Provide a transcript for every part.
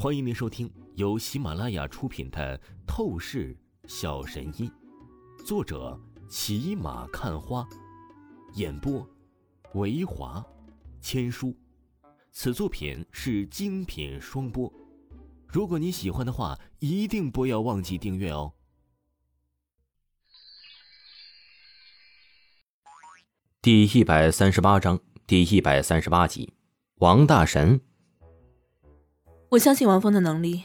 欢迎您收听由喜马拉雅出品的《透视小神医》，作者骑马看花，演播维华千书。此作品是精品双播。如果你喜欢的话，一定不要忘记订阅哦。第一百三十八章，第一百三十八集，王大神。我相信王峰的能力，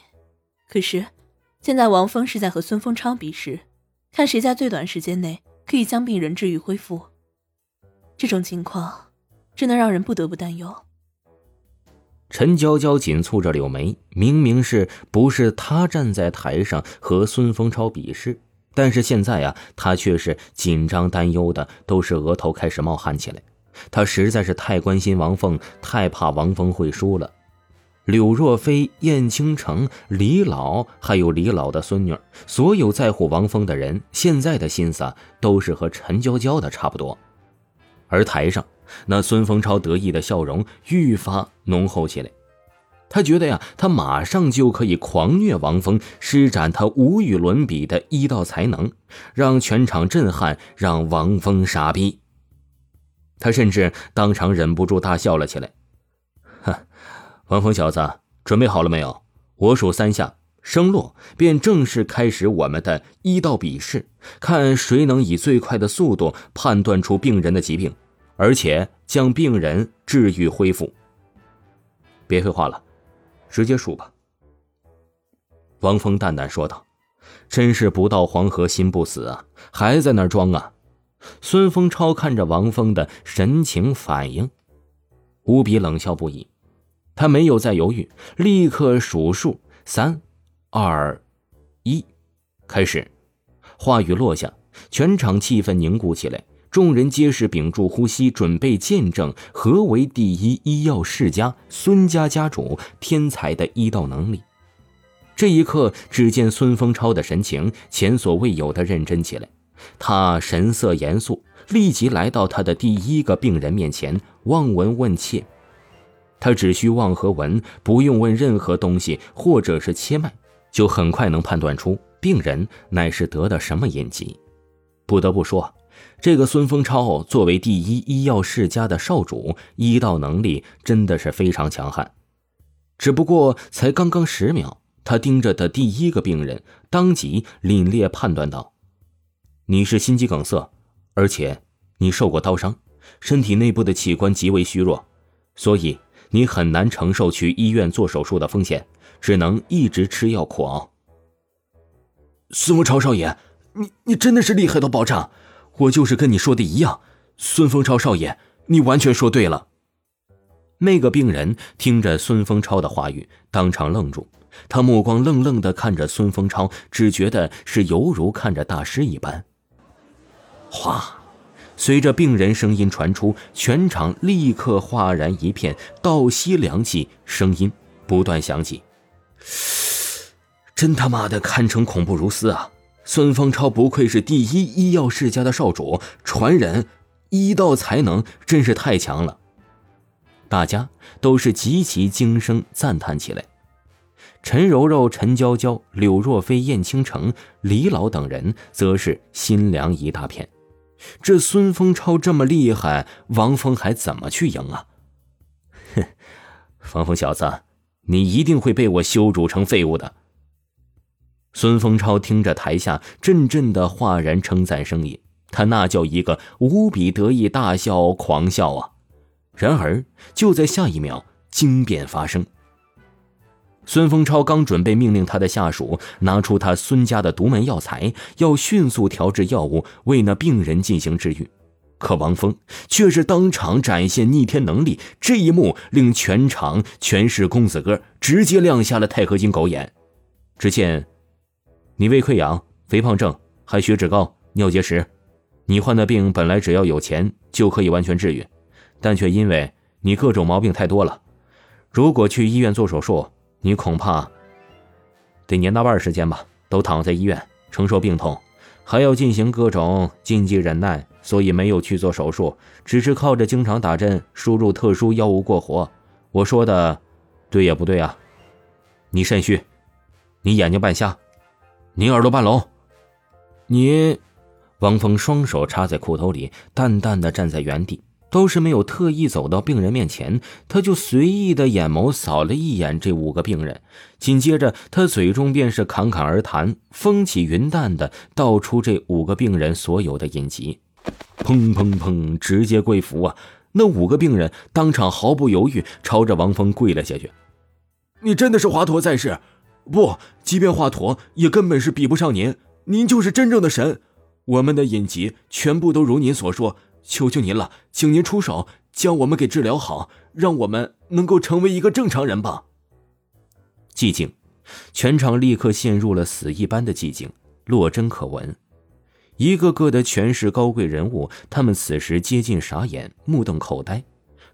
可是现在王峰是在和孙丰超比试，看谁在最短时间内可以将病人治愈恢复。这种情况真的让人不得不担忧。陈娇娇紧蹙着柳眉，明明是不是她站在台上和孙丰超比试，但是现在呀，她却是紧张担忧的，都是额头开始冒汗起来。她实在是太关心王凤，太怕王峰会输了。柳若飞、燕倾城、李老，还有李老的孙女，所有在乎王峰的人，现在的心思都是和陈娇娇的差不多。而台上，那孙丰超得意的笑容愈发浓厚起来。他觉得呀，他马上就可以狂虐王峰，施展他无与伦比的医道才能，让全场震撼，让王峰傻逼。他甚至当场忍不住大笑了起来。王峰小子，准备好了没有？我数三下，声落，便正式开始我们的医道比试，看谁能以最快的速度判断出病人的疾病，而且将病人治愈恢复。别废话了，直接数吧。王峰淡淡说道：“真是不到黄河心不死啊，还在那装啊！”孙丰超看着王峰的神情反应，无比冷笑不已。他没有再犹豫，立刻数数：三、二、一，开始。话语落下，全场气氛凝固起来，众人皆是屏住呼吸，准备见证何为第一医药世家孙家家主天才的医道能力。这一刻，只见孙丰超的神情前所未有的认真起来，他神色严肃，立即来到他的第一个病人面前，望闻问切。他只需望和闻，不用问任何东西，或者是切脉，就很快能判断出病人乃是得的什么隐疾。不得不说，这个孙丰超作为第一医药世家的少主，医道能力真的是非常强悍。只不过才刚刚十秒，他盯着的第一个病人，当即凛冽判断道：“你是心肌梗塞，而且你受过刀伤，身体内部的器官极为虚弱，所以。”你很难承受去医院做手术的风险，只能一直吃药苦熬。孙丰超少爷，你你真的是厉害到爆炸！我就是跟你说的一样，孙丰超少爷，你完全说对了。那个病人听着孙丰超的话语，当场愣住，他目光愣愣的看着孙丰超，只觉得是犹如看着大师一般。哗。随着病人声音传出，全场立刻哗然一片，倒吸凉气，声音不断响起。真他妈的堪称恐怖如斯啊！孙方超不愧是第一医药世家的少主，传人医道才能真是太强了。大家都是极其惊声赞叹起来。陈柔柔、陈娇娇、柳若飞、燕倾城、李老等人则是心凉一大片。这孙丰超这么厉害，王峰还怎么去赢啊？哼，王峰小子，你一定会被我羞辱成废物的。孙丰超听着台下阵阵的哗然称赞声音，他那叫一个无比得意，大笑狂笑啊！然而就在下一秒，惊变发生。孙丰超刚准备命令他的下属拿出他孙家的独门药材，要迅速调制药物为那病人进行治愈，可王峰却是当场展现逆天能力。这一幕令全场全是公子哥直接亮瞎了钛合金狗眼。只见，你胃溃疡、肥胖症、还血脂高、尿结石，你患的病本来只要有钱就可以完全治愈，但却因为你各种毛病太多了，如果去医院做手术。你恐怕得年大半时间吧，都躺在医院承受病痛，还要进行各种禁忌忍耐，所以没有去做手术，只是靠着经常打针、输入特殊药物过活。我说的对也不对啊？你肾虚，你眼睛半瞎，你耳朵半聋，你……王峰双手插在裤兜里，淡淡的站在原地，都是没有特意走到病人面前，他就随意的眼眸扫了一眼这五个病人，紧接着他嘴中便是侃侃而谈，风起云淡的道出这五个病人所有的隐疾，砰砰砰，直接跪服啊！那五个病人当场毫不犹豫朝着王峰跪了下去。你真的是华佗在世？不，即便华佗也根本是比不上您，您就是真正的神。我们的隐疾全部都如您所说，求求您了，请您出手将我们给治疗好，让我们能够成为一个正常人吧。寂静，全场立刻陷入了死一般的寂静，落针可闻。一个个的权势高贵人物，他们此时接近傻眼，目瞪口呆，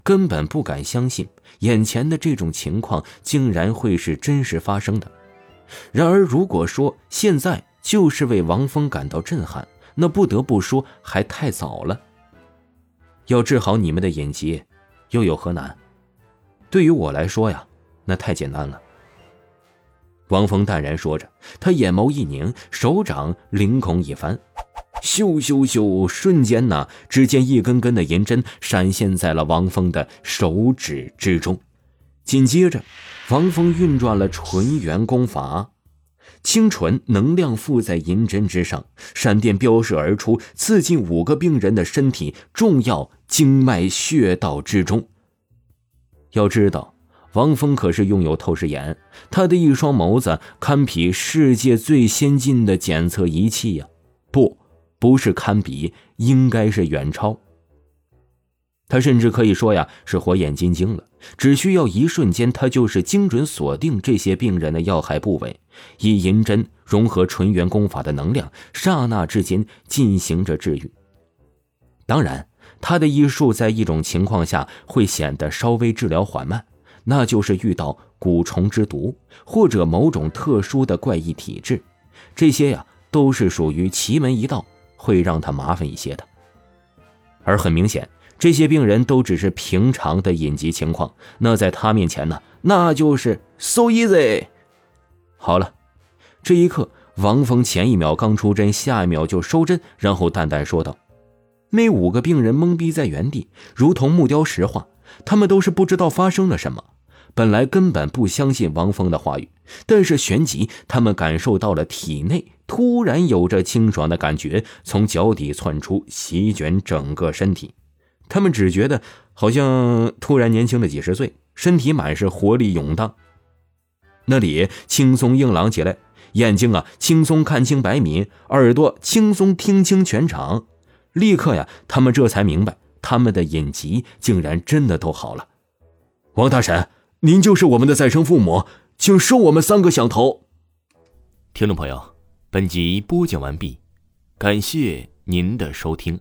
根本不敢相信眼前的这种情况竟然会是真实发生的。然而，如果说现在就是为王峰感到震撼，那不得不说还太早了。要治好你们的隐疾，又有何难？对于我来说呀，那太简单了。王峰淡然说着，他眼眸一凝，手掌凌空一翻，咻咻咻！瞬间呢，只见一根根的银针闪现在了王峰的手指之中。紧接着，王峰运转了纯元功法。清纯能量附在银针之上，闪电飙射而出，刺进五个病人的身体重要经脉穴道之中。要知道，王峰可是拥有透视眼，他的一双眸子堪比世界最先进的检测仪器呀！不，不是堪比，应该是远超。他甚至可以说呀，是火眼金睛了。只需要一瞬间，他就是精准锁定这些病人的要害部位，以银针融合纯元功法的能量，刹那之间进行着治愈。当然，他的医术在一种情况下会显得稍微治疗缓慢，那就是遇到蛊虫之毒或者某种特殊的怪异体质，这些呀都是属于奇门一道，会让他麻烦一些的。而很明显。这些病人都只是平常的隐疾情况，那在他面前呢，那就是 so easy。好了，这一刻，王峰前一秒刚出针，下一秒就收针，然后淡淡说道：“那五个病人懵逼在原地，如同木雕石化，他们都是不知道发生了什么。本来根本不相信王峰的话语，但是旋即他们感受到了体内突然有着清爽的感觉从脚底窜出，席卷整个身体。”他们只觉得好像突然年轻了几十岁，身体满是活力涌荡，那里轻松硬朗起来，眼睛啊轻松看清百米，耳朵轻松听清全场。立刻呀，他们这才明白，他们的隐疾竟然真的都好了。王大神，您就是我们的再生父母，请收我们三个响头。听众朋友，本集播讲完毕，感谢您的收听。